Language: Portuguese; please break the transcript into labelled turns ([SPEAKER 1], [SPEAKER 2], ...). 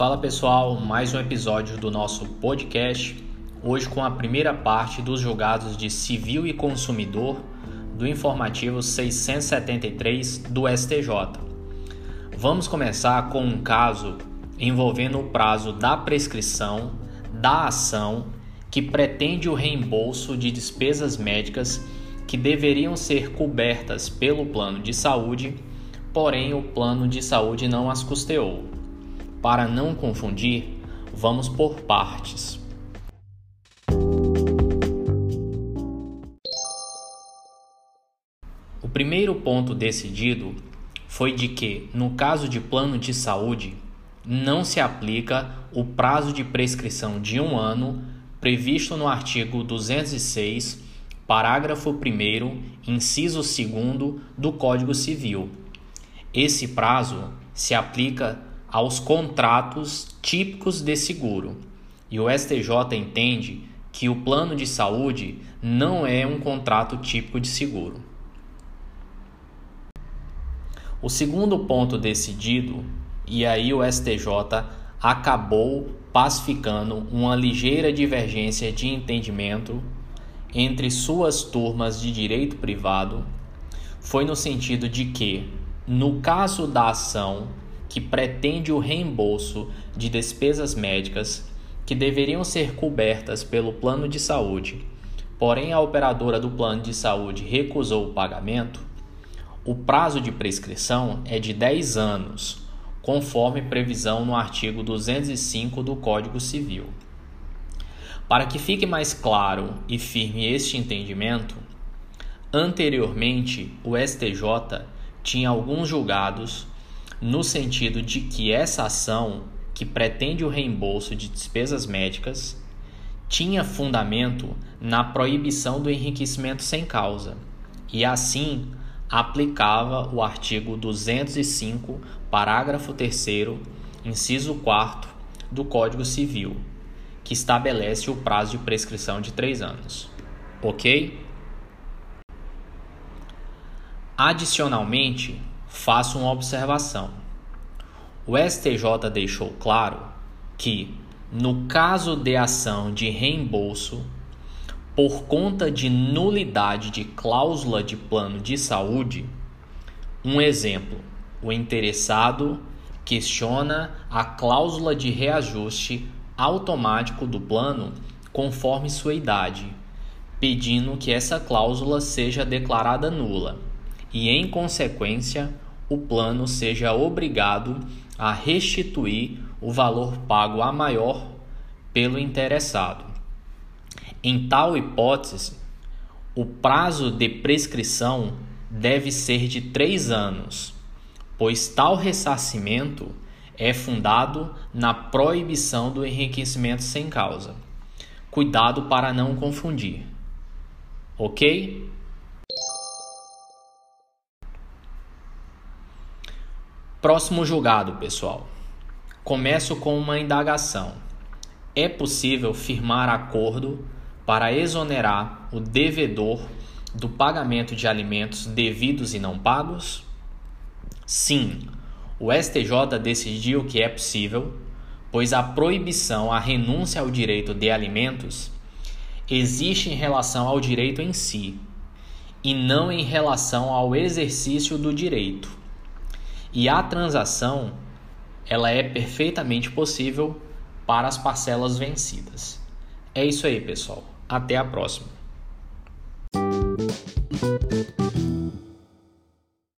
[SPEAKER 1] Fala pessoal, mais um episódio do nosso podcast. Hoje com a primeira parte dos julgados de civil e consumidor do informativo 673 do STJ. Vamos começar com um caso envolvendo o prazo da prescrição da ação que pretende o reembolso de despesas médicas que deveriam ser cobertas pelo plano de saúde, porém o plano de saúde não as custeou. Para não confundir, vamos por partes. O primeiro ponto decidido foi de que, no caso de plano de saúde, não se aplica o prazo de prescrição de um ano previsto no artigo 206 parágrafo 1, inciso 2 do Código Civil. Esse prazo se aplica aos contratos típicos de seguro, e o STJ entende que o plano de saúde não é um contrato típico de seguro. O segundo ponto decidido, e aí o STJ acabou pacificando uma ligeira divergência de entendimento entre suas turmas de direito privado foi no sentido de que, no caso da ação que pretende o reembolso de despesas médicas que deveriam ser cobertas pelo plano de saúde, porém a operadora do plano de saúde recusou o pagamento, o prazo de prescrição é de 10 anos, conforme previsão no artigo 205 do Código Civil. Para que fique mais claro e firme este entendimento, anteriormente o STJ tinha alguns julgados no sentido de que essa ação, que pretende o reembolso de despesas médicas, tinha fundamento na proibição do enriquecimento sem causa e assim aplicava o artigo 205, parágrafo 3, inciso 4 do Código Civil que estabelece o prazo de prescrição de três anos. Ok? Adicionalmente, faço uma observação. O STJ deixou claro que, no caso de ação de reembolso, por conta de nulidade de cláusula de plano de saúde, um exemplo, o interessado questiona a cláusula de reajuste automático do plano conforme sua idade, pedindo que essa cláusula seja declarada nula e, em consequência, o plano seja obrigado a restituir o valor pago a maior pelo interessado. Em tal hipótese, o prazo de prescrição deve ser de três anos, pois tal ressarcimento é fundado na proibição do enriquecimento sem causa. Cuidado para não confundir. Ok? Próximo julgado, pessoal. Começo com uma indagação. É possível firmar acordo para exonerar o devedor do pagamento de alimentos devidos e não pagos? Sim o STJ decidiu que é possível, pois a proibição à renúncia ao direito de alimentos existe em relação ao direito em si e não em relação ao exercício do direito. E a transação ela é perfeitamente possível para as parcelas vencidas. É isso aí, pessoal. Até a próxima.